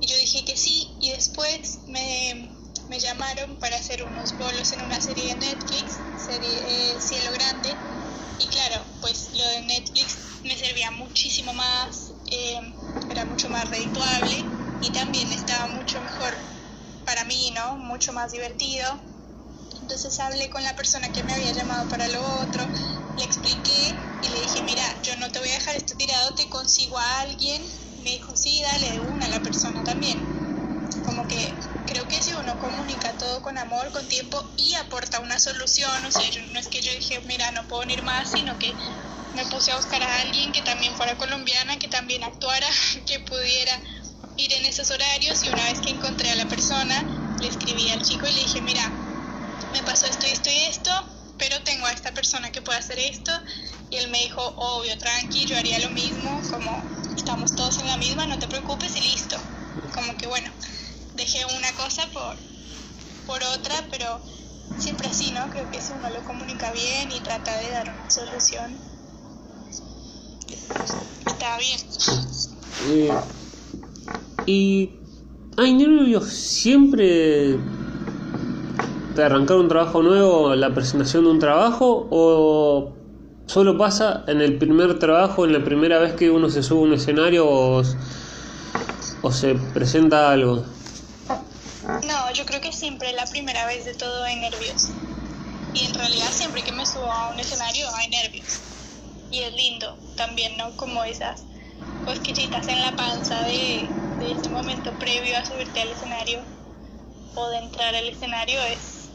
Y yo dije que sí y después me, me llamaron para hacer unos bolos en una serie de Netflix, serie eh, Cielo Grande. Y claro, pues lo de Netflix me servía muchísimo más, eh, era mucho más redituable y también estaba mucho mejor para mí, ¿no? Mucho más divertido. Entonces hablé con la persona que me había llamado para lo otro, le expliqué y le dije, mira, yo no te voy a dejar esto tirado, te consigo a alguien. Me dijo, sí, dale una a la persona también. Como que creo que si uno comunica todo con amor, con tiempo y aporta una solución, o sea, yo, no es que yo dije, mira, no puedo ir más, sino que me puse a buscar a alguien que también fuera colombiana, que también actuara, que pudiera ir en esos horarios y una vez que encontré a la persona, le escribí al chico y le dije, mira, me pasó esto y esto y esto, pero tengo a esta persona que puede hacer esto. Y él me dijo, obvio, tranqui, yo haría lo mismo, como estamos todos en la misma, no te preocupes y listo. Como que bueno, dejé una cosa por, por otra, pero siempre así, ¿no? Creo que si uno lo comunica bien y trata de dar una solución, está bien. Eh, y hay nervios siempre de arrancar un trabajo nuevo, la presentación de un trabajo, o solo pasa en el primer trabajo, en la primera vez que uno se sube a un escenario o, se presenta algo. No, yo creo que siempre la primera vez de todo hay nervios. Y en realidad siempre que me subo a un escenario hay nervios. Y es lindo también, ¿no? Como esas cosquillitas en la panza de, de este momento previo a subirte al escenario o de entrar al escenario es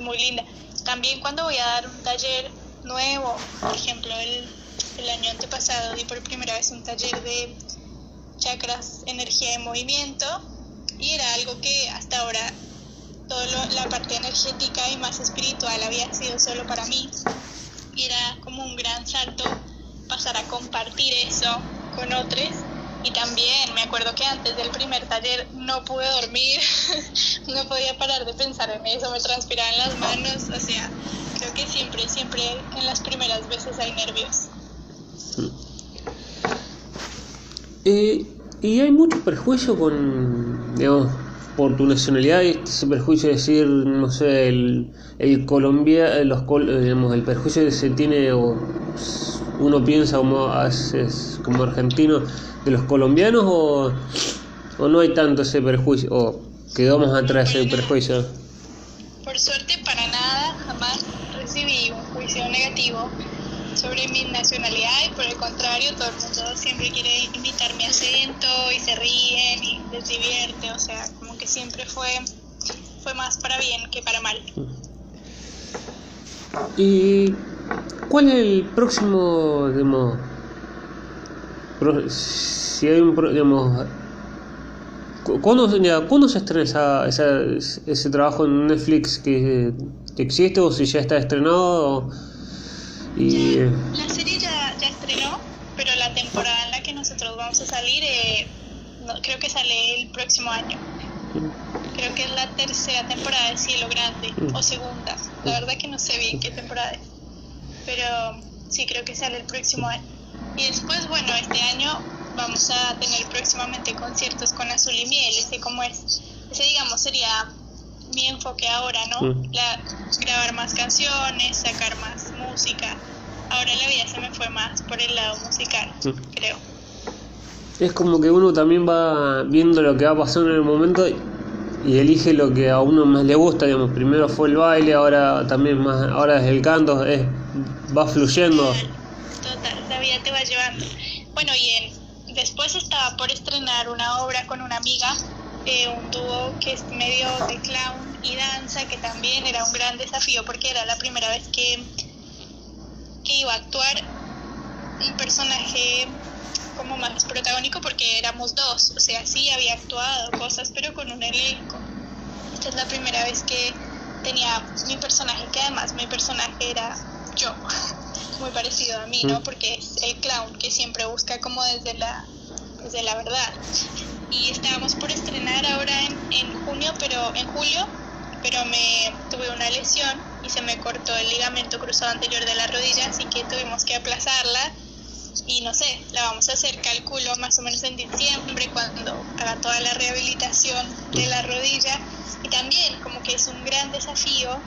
muy linda. También cuando voy a dar un taller nuevo, por ejemplo, el, el año antepasado di por primera vez un taller de chakras, energía y movimiento y era algo que hasta ahora toda la parte energética y más espiritual había sido solo para mí y era como un gran salto pasar a compartir eso con otros y también me acuerdo que antes del primer taller no pude dormir, no podía parar de pensar en eso, me transpiraban las manos, o sea, creo que siempre, siempre en las primeras veces hay nervios. Eh, y hay mucho perjuicio con, digamos, por tu nacionalidad, ese perjuicio de decir, no sé, el, el Colombia, los, digamos, el perjuicio que se tiene, o uno piensa como, como argentino, de los colombianos o, o no hay tanto ese perjuicio o quedamos atrás ese perjuicio? Por suerte para nada, jamás recibí un juicio negativo sobre mi nacionalidad y por el contrario todo el mundo siempre quiere imitar mi acento y se ríen y les divierte, o sea, como que siempre fue, fue más para bien que para mal. ¿Y cuál es el próximo, digamos, si hay un digamos ¿Cuándo, ¿cuándo se estrena esa, esa, ese trabajo en Netflix que, que, existe o si ya está estrenado? Y, la serie ya, ya, estrenó, pero la temporada en la que nosotros vamos a salir eh, no, creo que sale el próximo año. Creo que es la tercera temporada de Cielo Grande o segunda. La verdad que no sé bien qué temporada es. Pero sí, creo que sale el próximo año. Y después, bueno, este año vamos a tener próximamente conciertos con Azul y Miel, ese como es, ese digamos sería mi enfoque ahora, ¿no? Mm. La, grabar más canciones, sacar más música. Ahora la vida se me fue más por el lado musical, mm. creo. Es como que uno también va viendo lo que va pasando en el momento y elige lo que a uno más le gusta, digamos, primero fue el baile, ahora también más, ahora es el canto, es, va fluyendo. Total, la vida te va llevando. Bueno, y en Después estaba por estrenar una obra con una amiga, eh, un dúo que es medio de clown y danza, que también era un gran desafío porque era la primera vez que, que iba a actuar un personaje como más protagónico porque éramos dos, o sea, sí había actuado cosas, pero con un elenco. Esta es la primera vez que tenía mi personaje, que además mi personaje era yo. muy parecido a mí, ¿no? Mm. Porque es el clown que siempre busca como desde la, desde la verdad. Y estábamos por estrenar ahora en, en junio, pero en julio, pero me tuve una lesión y se me cortó el ligamento cruzado anterior de la rodilla, así que tuvimos que aplazarla. Y no sé, la vamos a hacer, calculo más o menos en diciembre cuando haga toda la rehabilitación de la rodilla. Y también como que es un gran desafío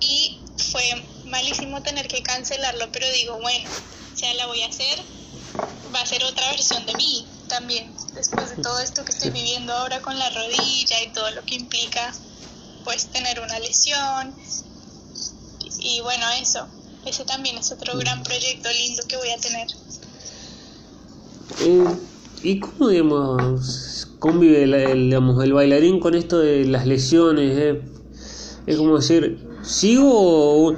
y fue malísimo tener que cancelarlo, pero digo, bueno, ya la voy a hacer, va a ser otra versión de mí también, después de todo esto que estoy viviendo ahora con la rodilla y todo lo que implica, pues tener una lesión. Y, bueno, eso, ese también es otro gran proyecto lindo que voy a tener. Eh, ¿Y cómo, digamos, convive el, digamos, el bailarín con esto de las lesiones? Eh? Es como decir, ¿sigo o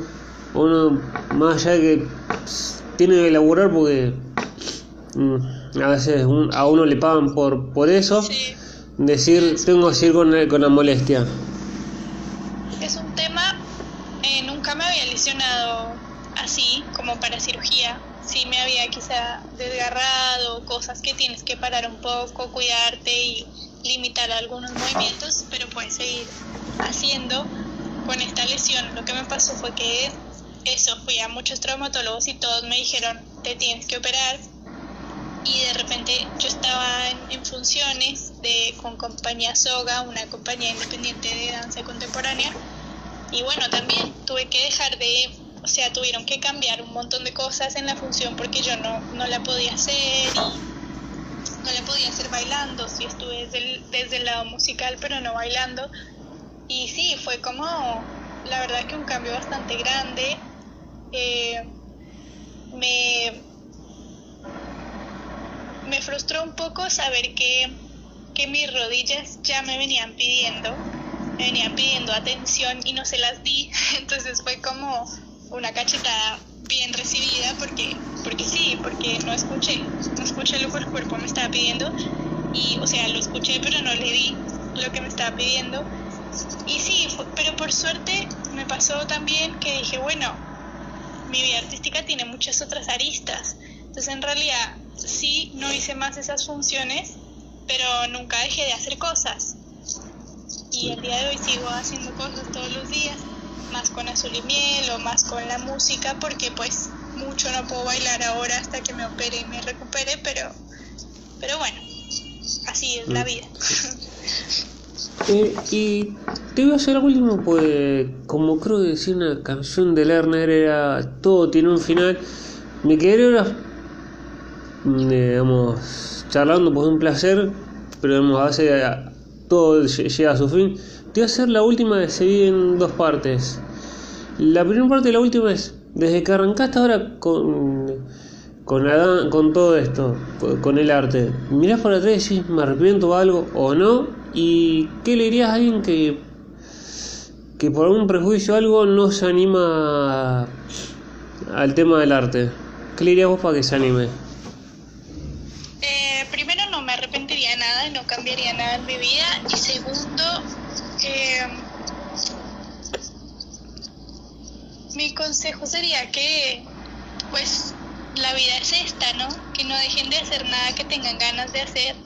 uno más allá de que tiene que elaborar porque mm, a veces a uno le pagan por, por eso, decir tengo que seguir con, con la molestia. Es un tema, eh, nunca me había lesionado así como para cirugía, sí me había quizá desgarrado, cosas que tienes que parar un poco, cuidarte y limitar algunos movimientos, pero puedes seguir haciendo con esta lesión. Lo que me pasó fue que eso, fui a muchos traumatólogos y todos me dijeron, te tienes que operar. Y de repente yo estaba en, funciones de, con compañía Soga, una compañía independiente de danza contemporánea. Y bueno, también tuve que dejar de, o sea, tuvieron que cambiar un montón de cosas en la función porque yo no, no la podía hacer no la podía hacer bailando. Sí estuve desde el, desde el lado musical, pero no bailando. Y sí, fue como, la verdad que un cambio bastante grande eh, me, me frustró un poco saber que, que mis rodillas ya me venían pidiendo, me venían pidiendo atención y no se las di, entonces fue como una cachetada bien recibida porque porque sí, porque no escuché, no escuché lo que el cuerpo me estaba pidiendo y o sea, lo escuché pero no le di lo que me estaba pidiendo. Y sí, pero por suerte me pasó también que dije, bueno, mi vida artística tiene muchas otras aristas. Entonces en realidad sí no hice más esas funciones, pero nunca dejé de hacer cosas. Y el día de hoy sigo haciendo cosas todos los días, más con azul y miel o más con la música, porque pues mucho no puedo bailar ahora hasta que me opere y me recupere, pero, pero bueno, así es la mm. vida. Eh, y te voy a hacer algo último, pues como creo que decía una canción de Lerner era todo tiene un final. Me quedé ahora, digamos, charlando pues un placer, pero digamos, a veces todo llega a su fin. Te voy a hacer la última de se en dos partes. La primera parte y la última es, desde que arrancaste ahora con con, todo esto, con el arte, mirás para atrás y decís, me arrepiento de algo o no, y qué le dirías a alguien que, que por algún prejuicio o algo no se anima al tema del arte. ¿Qué le dirías vos para que se anime? Eh, primero no me arrepentiría de nada no cambiaría nada en mi vida. Y segundo, eh, mi consejo sería que, pues, la vida es esta, ¿no? Que no dejen de hacer nada que tengan ganas de hacer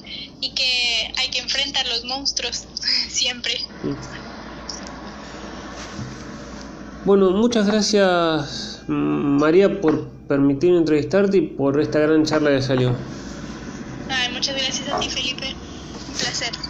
y que hay que enfrentar los monstruos siempre. Bueno, muchas gracias María por permitirme entrevistarte y por esta gran charla que salió. Ay, muchas gracias a ti Felipe, un placer.